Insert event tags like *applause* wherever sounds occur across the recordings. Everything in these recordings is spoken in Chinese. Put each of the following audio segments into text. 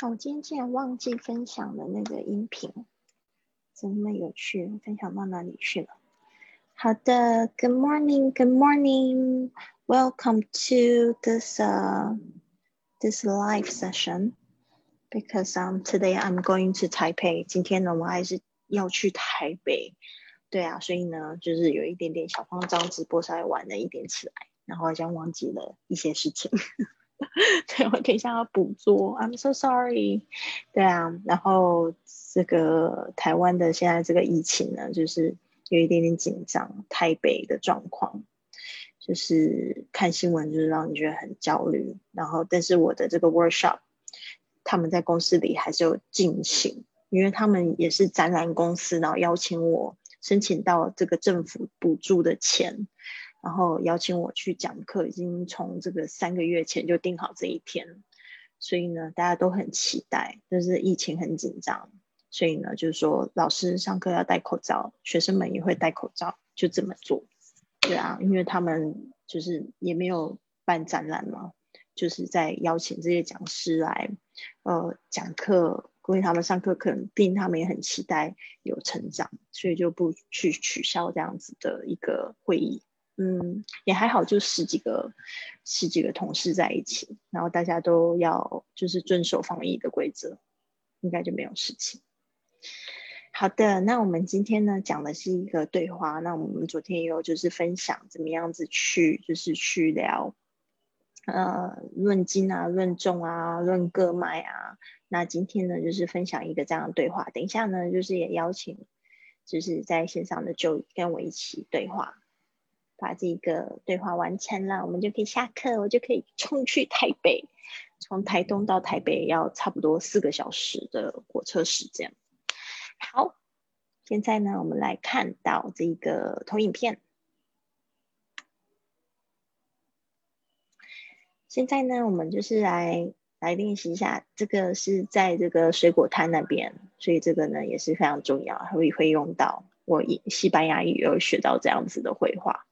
哦我今天竟然忘记分享了那个音频，怎么有趣？分享到哪里去了？好的，Good morning，Good morning，Welcome to this uh this live session because um today I'm going to Taipei。今天呢，我还是要去台北。对啊，所以呢，就是有一点点小慌张，直播稍微晚了一点起来，然后好像忘记了一些事情。对，我等一下要捕捉，I'm so sorry。对啊，然后这个台湾的现在这个疫情呢，就是有一点点紧张。台北的状况，就是看新闻就是让你觉得很焦虑。然后，但是我的这个 workshop，他们在公司里还是有进行，因为他们也是展览公司，然后邀请我申请到这个政府补助的钱。然后邀请我去讲课，已经从这个三个月前就定好这一天，所以呢，大家都很期待。但是疫情很紧张，所以呢，就是说老师上课要戴口罩，学生们也会戴口罩，就这么做。对啊，因为他们就是也没有办展览嘛，就是在邀请这些讲师来呃讲课，因为他们上课可能毕竟他们也很期待有成长，所以就不去取消这样子的一个会议。嗯，也还好，就十几个十几个同事在一起，然后大家都要就是遵守防疫的规则，应该就没有事情。好的，那我们今天呢讲的是一个对话，那我们昨天也有就是分享怎么样子去就是去聊，呃，论斤啊，论重啊，论个卖啊。那今天呢就是分享一个这样的对话，等一下呢就是也邀请就是在线上的就跟我一起对话。把这个对话完成了，我们就可以下课，我就可以冲去台北。从台东到台北要差不多四个小时的火车时间。好，现在呢，我们来看到这个投影片。现在呢，我们就是来来练习一下，这个是在这个水果摊那边，所以这个呢也是非常重要，会会用到。我西班牙语有学到这样子的绘画。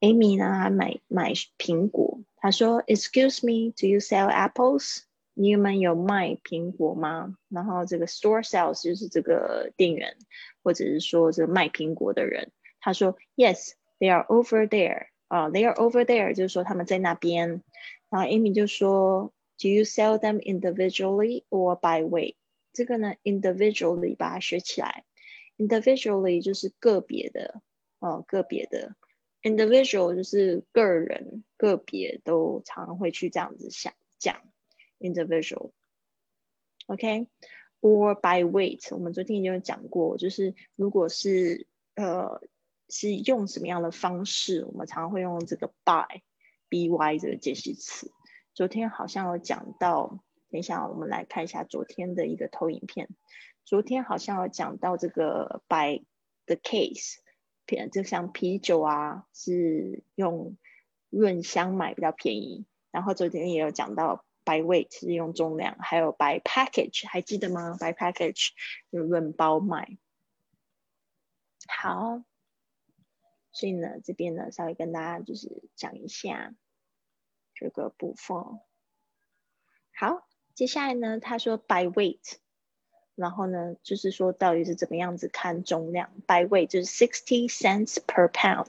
Amy 呢买买苹果，他说：“Excuse me, do you sell apples？你们有卖苹果吗？”然后这个 store sales 就是这个店员，或者是说这个卖苹果的人。他说：“Yes, they are over there。”啊，they are over there，就是说他们在那边。然后 Amy 就说：“Do you sell them individually or by weight？” 这个呢，individually 把它学起来，individually 就是个别的，哦，个别的。 Individual 就是个人、个别都常会去这样子想讲 individual，OK，or by weight，我们昨天已经有讲过，就是如果是呃是用什么样的方式，我们常会用这个 by，by 这个介系词。昨天好像有讲到，等一下我们来看一下昨天的一个投影片，昨天好像有讲到这个 by the case。就像啤酒啊，是用润香买比较便宜。然后昨天也有讲到 by weight 是用重量，还有 by package 还记得吗？by package 就润包卖。好，所以呢，这边呢稍微跟大家就是讲一下这个部分。好，接下来呢，他说 by weight。然后呢，就是说到底是怎么样子看重量？By weight 就是 sixty cents per pound。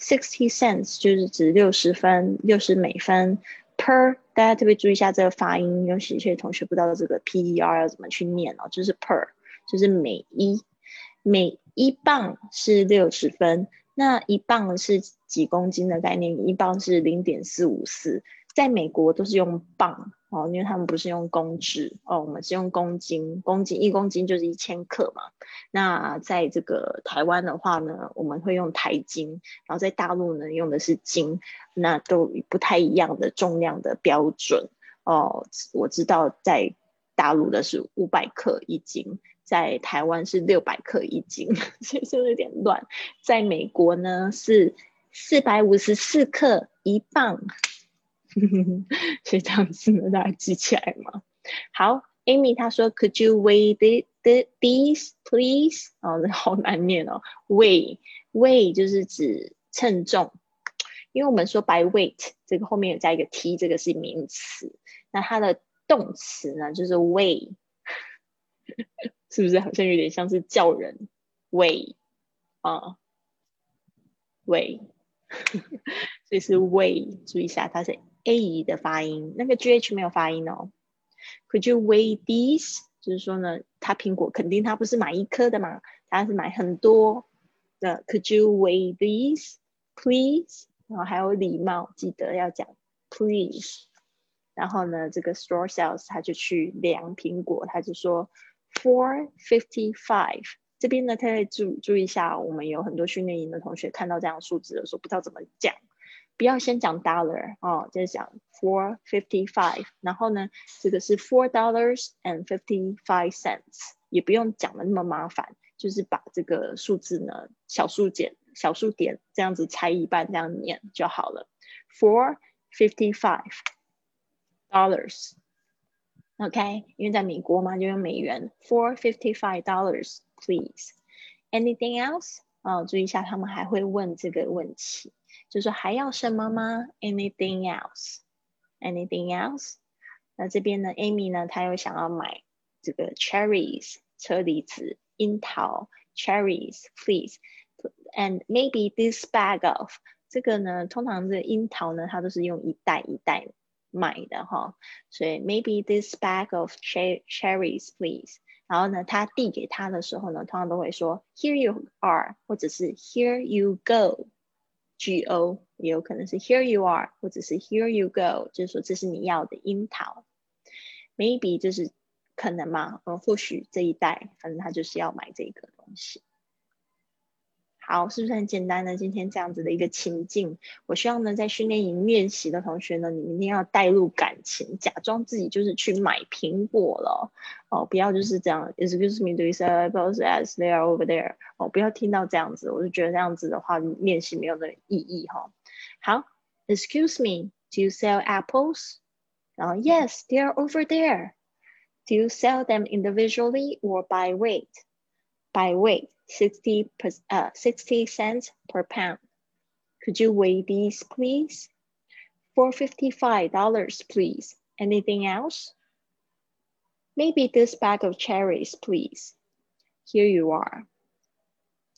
sixty cents 就是指六十分，六十美分。Per 大家特别注意一下这个发音，有些同学不知道这个 per 要怎么去念哦，就是 per 就是每一每一磅是六十分，那一磅是几公斤的概念？一磅是零点四五四，在美国都是用磅。哦，因为他们不是用公制哦，我们是用公斤，公斤一公斤就是一千克嘛。那在这个台湾的话呢，我们会用台斤，然后在大陆呢用的是斤，那都不太一样的重量的标准哦。我知道在大陆的是五百克一斤，在台湾是六百克一斤，*laughs* 所以就有点乱。在美国呢是四百五十四克一磅。所以这样子呢，大家记起来吗？好，Amy 她说，Could you weigh the the these please？哦，好难念哦，weigh weigh 就是指称重，因为我们说 by weight 这个后面有加一个 t，这个是名词，那它的动词呢，就是 weigh，*laughs* 是不是好像有点像是叫人 weigh 啊？weigh，*laughs* 所以是 weigh，注意一下，它是 a 的发音，那个 gh 没有发音哦。Could you weigh these？就是说呢，他苹果肯定他不是买一颗的嘛，他是买很多的。Could you weigh these, please？然后还有礼貌，记得要讲 please。然后呢，这个 store sales 他就去量苹果，他就说 four fifty five。这边呢，他可以注注意一下，我们有很多训练营的同学看到这样数字的时候，不知道怎么讲。不要先讲 dollar 哦，就是讲 four fifty five，然后呢，这个是 four dollars and fifty five cents，也不用讲的那么麻烦，就是把这个数字呢小数点小数点这样子拆一半这样念就好了。four fifty five dollars，OK，因为在美国嘛，就用美元。four fifty five dollars please。Anything else？哦，注意一下，他们还会问这个问题。就说还要什么吗？Anything else？Anything else？那这边呢，Amy 呢，她又想要买这个 cherries 车厘子、樱桃 cherries，please，and maybe this bag of 这个呢，通常这个樱桃呢，它都是用一袋一袋买的哈，所以 maybe this bag of cherries，please。然后呢，他递给他的时候呢，通常都会说 Here you are，或者是 Here you go。G O 也有可能是 Here you are，或者是 Here you go，就是说这是你要的樱桃。Maybe 就是可能嘛，呃，或许这一代，反正他就是要买这个东西。好，是不是很简单呢？今天这样子的一个情境，我希望呢，在训练营练习的同学呢，你们一定要带入感情，假装自己就是去买苹果了哦，不要就是这样。Excuse me, do you sell apples as they are over there？哦，不要听到这样子，我就觉得这样子的话，练习没有那意义哈。好，Excuse me, do you sell apples？然后 Yes, they are over there. Do you sell them individually or by weight? By weight. 60 per, uh, 60 cents per pound. Could you weigh these, please? $455, please. Anything else? Maybe this bag of cherries, please. Here you are.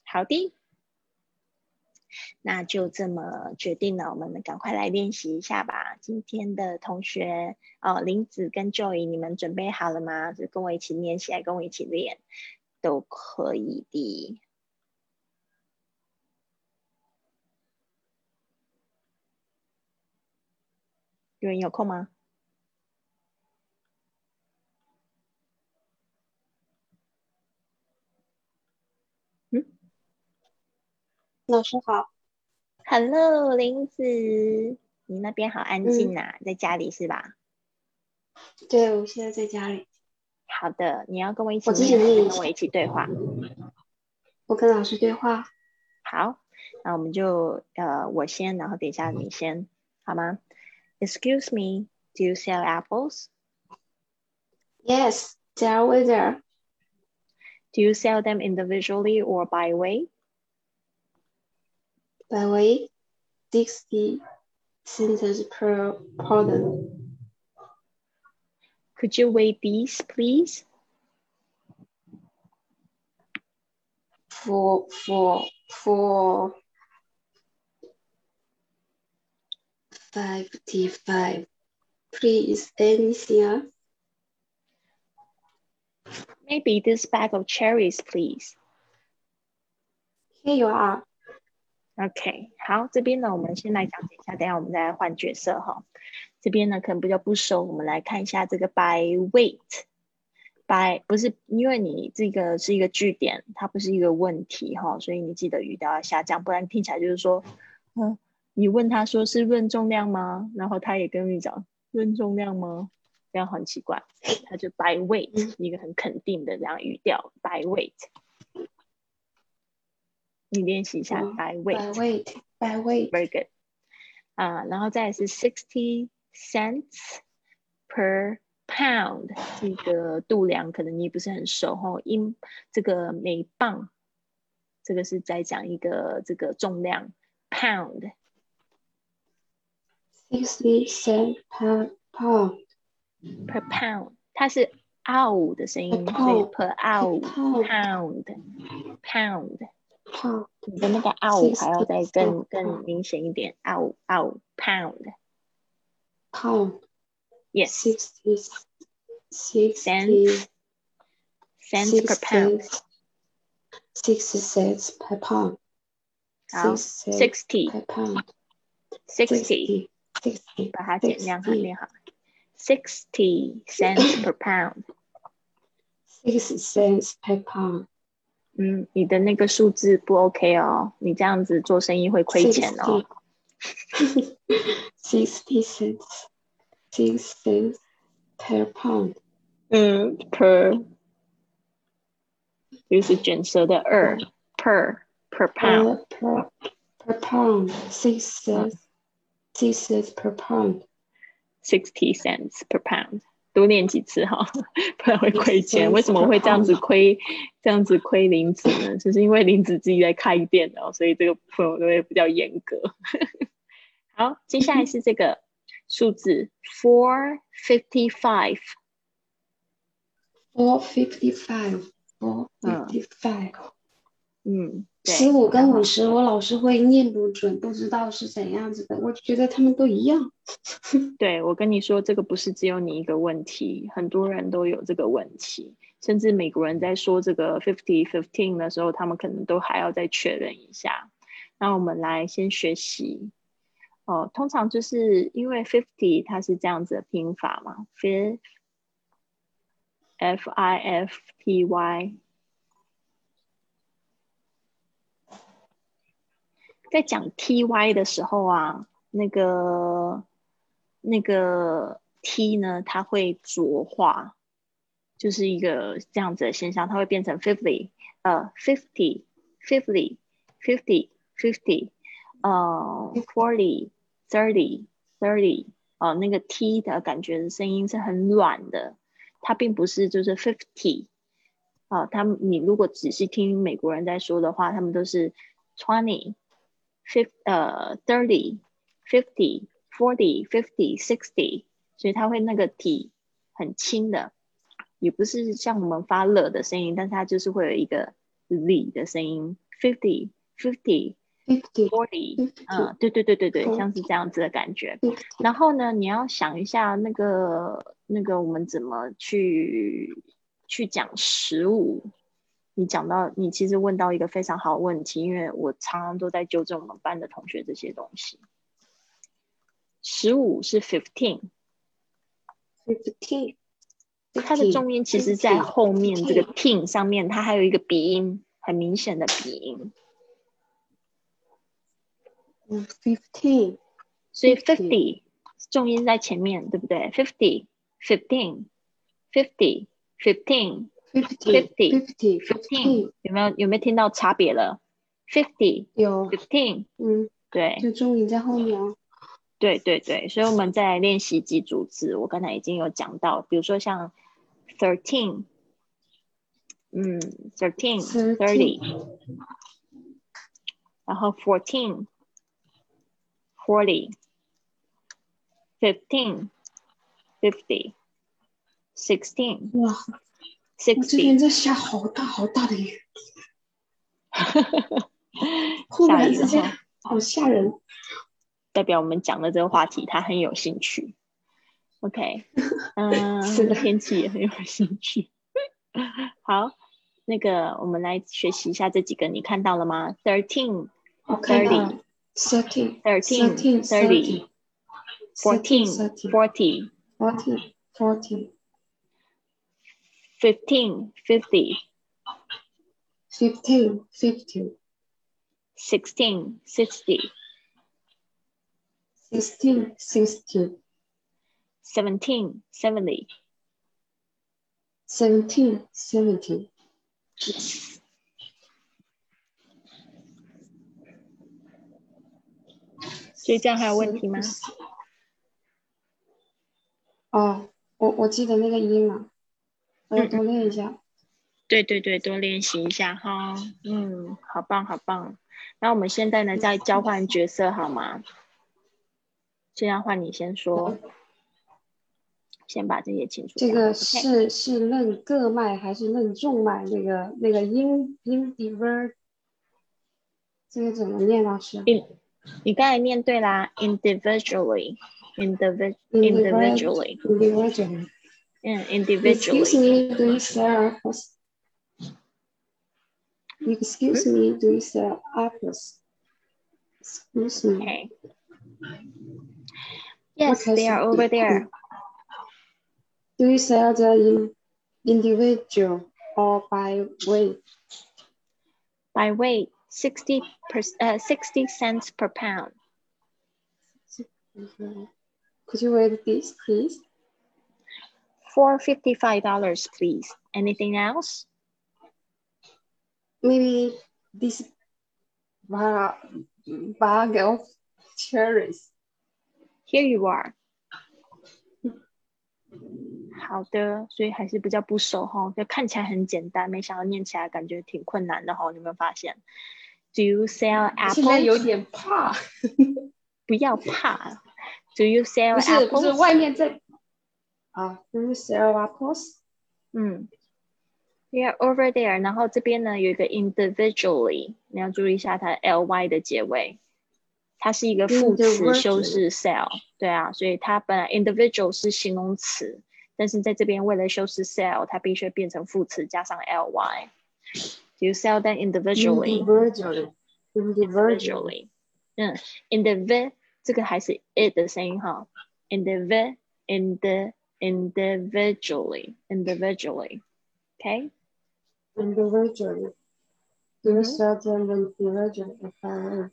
好的，那就这么决定了。我们赶快来练习一下吧。今天的同学哦，林子跟 Joy，你们准备好了吗？就跟我一起练习，来跟我一起练。 都可以的。有人有空吗？嗯，老师好，Hello，林子，你那边好安静呐，在家里是吧？对，我现在在家里。好的，你要跟我一起跟我一起对话。我跟老师对话。好，那我们就呃，我先，然后等一下你先，好吗？Excuse me, do you sell apples? Yes, they are over there. Do you sell them individually or by weight? By weight, sixty cents per pound. Could you weigh these, please? For for for fifty-five. Please, anything else? Maybe this bag of cherries, please. Here you are. OK，好，这边呢，我们先来讲解一下，等下我们再来换角色哈。 这边呢可能比较不熟，我们来看一下这个 by weight，by 不是因为你这个是一个句点，它不是一个问题哈，所以你记得语调要下降，不然听起来就是说，嗯，你问他说是论重量吗？然后他也跟你讲论重量吗？这样很奇怪，他就 by weight 一个很肯定的这样语调 by weight。你练习一下 by weight，by weight，by weight，very good。啊，然后再是 sixty cents per pound，这个度量可能你不是很熟哈，英这个每磅，这个是在讲一个这个重量 pound。sixty cents per pound。 per pound，它是 ow 的声音，所以 per ow pound pound。pound 你的那个 ow 还要再更更明显一点，ow ow pound。 Pound Yes, sixty sixty cents cents per pound。sixty cents per pound 好 six cents，sixty per pound sixty，sixty 把它减量，它 sixty 念好。Sixty cents per pound。six cents per pound 嗯，你的那个数字不 OK 哦，你这样子做生意会亏钱哦。sixty cents six cents per pound 嗯，per 就是卷舌的二 per per pound。 per per per pound six cents six cents per pound sixty cents per pound， 多练几次哈，*laughs* 不然会亏钱。为什么会这样子亏？这样子亏林子呢？就是因为林子自己在开店哦，所以这个部分我都会比较严格。*laughs* 好，接下来是这个数字 four fifty five，four fifty five four 嗯 fifty five 嗯，对，十五跟五十，我老是会念不准，不知道是怎样子的。我觉得他们都一样。*laughs* 对，我跟你说，这个不是只有你一个问题，很多人都有这个问题，甚至美国人在说这个 fifty fifteen 的时候，他们可能都还要再确认一下。那我们来先学习，哦，通常就是因为 fifty 它是这样子的拼法嘛，fifth f i f t y，在讲 t y 的时候啊，那个那个 t 呢，它会浊化，就是一个这样子的现象，它会变成 fifty，呃，fifty fifty fifty fifty，呃，forty thirty thirty，呃，那个 t 的感觉的声音是很软的，它并不是就是 fifty，啊、他们你如果仔细听美国人在说的话，他们都是 twenty。Fifty 呃 thirty fifty forty fifty sixty，所以它会那个体很轻的，也不是像我们发了的声音，但是它就是会有一个 z 的声音，fifty fifty fifty forty，嗯，对对对对对，像是这样子的感觉。然后呢，你要想一下那个那个我们怎么去去讲十五。你讲到你其实问到一个非常好的问题，因为我常常都在纠正我们班的同学这些东西。十五是 fifteen，fifteen，它的重音其实在后面这个 tin 上面，它还有一个鼻音，很明显的鼻音，嗯，fifteen 所以 fifty 重音在前面，对不对？fifty fifteen fifty fifty fifteen 有没有有没有听到差别了？fifty 有，fifteen 嗯，对就重音在后面哦。对对对，所以我们再来练习几组字。我刚才已经有讲到，比如说像 thirteen，嗯，thirteen thirty，然后 fourteen forty fifteen fifty sixteen 哇，Sixteen 下好大好大的雨下雨好吓人代表我们讲的这个话题他很有兴趣 ok 嗯这个天气也很有兴趣好那个我们来学习一下这几个你看到了吗 thirteen thirty thirteen thirteen thirty fourteen thirty fourteen thirty fourteen 15, 50. 15, 50. 16, 60. 16, 60. 17, 70. 17, 70. Oh, 我我记得那个音了。我多练一下。*laughs* 对对对，多练习一下哈。嗯，好棒好棒。那我们现在呢，再交换角色好吗？现在换你先说。先把这些清楚。这个是是论个卖还是论众卖？那个那个 in individual，这个怎么念老师？in 你刚才念对啦，individually，individually，individually，嗯，individually。Excuse me, do you sell apples? Excuse me, do you sell apples? Excuse me. Okay. Yes, they are over there. Do you sell the in individual or by weight? By weight, 60, per, uh, 60 cents per pound. Could you read this, please? For $55, please. Anything else? Maybe this bag of cherries. Here you are. 好的，所以还是比较不熟哈，就看起来很简单，没想到念起来感觉挺困难的哈。你有没有发现？Do you sell apples？现在有点怕，不要怕。Do you *laughs* sell apples？不是，不是外面在 啊。Do you sell apples？嗯，Yeah, over there。然后这边呢有一个 individually，你要注意一下它 ly 的结尾。它是一个副词修饰 sell，对啊，所以它本来 individual 是形容词，但是在这边为了修饰 sell，它必须变成副词加上 ly。Do you sell them individually? Individually. 嗯，individual 这个还是 it 的声音哈，individual, ind, individually, individually. Okay? Individually. Do you sell them individually?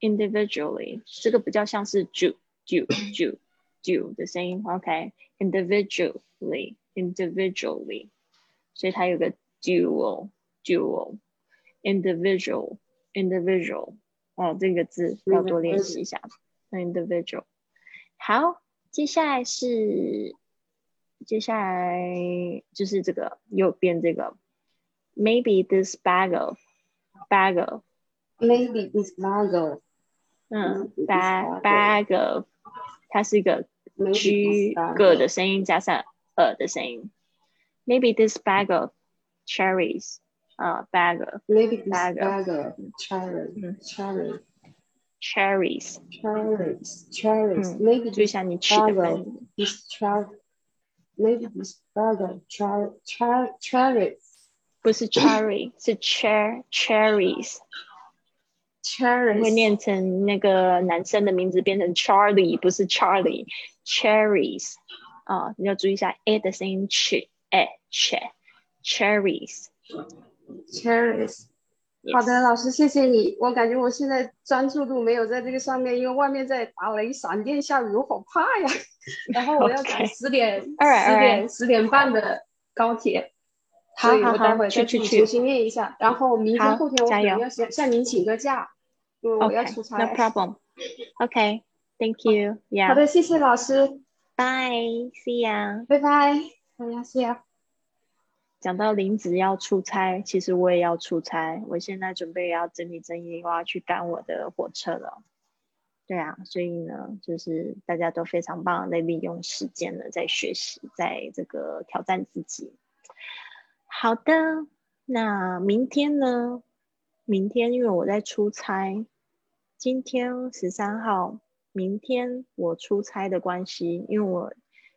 individually，这个比较像是 ju ju ju ju 的声音，OK，individually individually，所以它有个 dual dual individual individual，哦，这个字要多练习一下，individual。 好，接下来是接下来就是这个右边这个，maybe this bag of bag of Maybe this bag. 嗯，bag bag，它是一个 g 个的声音加上 a 的声音。Maybe this bag of cherries. 啊，bag. Maybe this bag of cherries. Cherries. Cherries. Cherries. Cherries. Maybe 注意一下你取的分。This cherry. Maybe this bag of cher cher cherries. 不是 cherry，*coughs* 是 cher cherries。会念成那个男生的名字变成 Charlie，不是 Charlie，Cherries 啊，你要注意一下 a 的声音，ch a ch Cherries，Cherries。 好的，老师，谢谢你。我感觉我现在专注度没有在这个上面，因为外面在打雷、闪电、下雨，我好怕呀。然后我要 *laughs* 赶十点、*laughs* 十点、十点半的高铁，所以我待会再去重新练一下。然后明天、后天我可能要向向您请个假。Okay, no problem. Okay, thank you. Yeah. *laughs* 好的，谢谢老师。Bye, see ya. 拜拜，大家 see ya。讲到林子要出差，其实我也要出差。我现在准备要整理整理，我要去赶我的火车了。对啊，所以呢，就是大家都非常棒的利用时间呢，在学习，在这个挑战自己。好的，那明天呢？明天因为我在出差。今天十三号，明天我出差的关系，因为我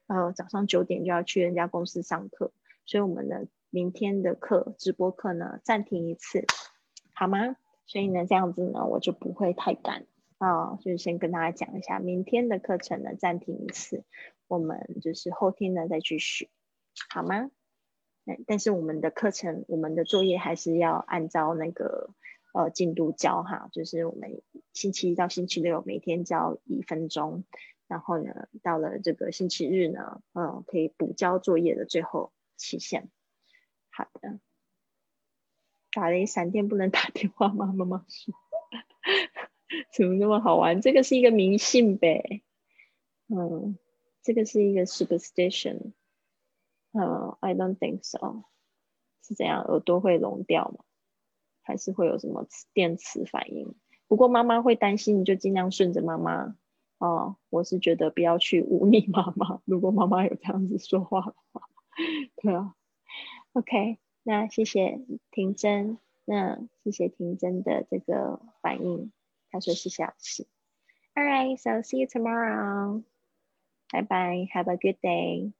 呃早上九点就要去人家公司上课，所以我们呢明天的课直播课呢暂停一次，好吗？所以呢这样子呢我就不会太赶啊，就是先跟大家讲一下，明天的课程呢暂停一次，我们就是后天呢再继续，好吗？但但是我们的课程，我们的作业还是要按照那个。呃，进度交哈，就是我们星期一到星期六每天交一分钟，然后呢，到了这个星期日呢，嗯，可以补交作业的最后期限。好的，打雷闪电不能打电话吗？*laughs* 妈妈说，*laughs* 怎么那么好玩？这个是一个迷信呗，嗯，这个是一个 superstition，嗯，I don't think so，是这样，耳朵会聋掉吗？还是会有什么电磁反应？不过妈妈会担心，你就尽量顺着妈妈哦，我是觉得不要去忤逆妈妈。如果妈妈有这样子说话的话，对啊。OK，那谢谢婷真，那谢谢婷真的这个反应。他说是小事。All right, so see you tomorrow. Bye bye. Have a good day.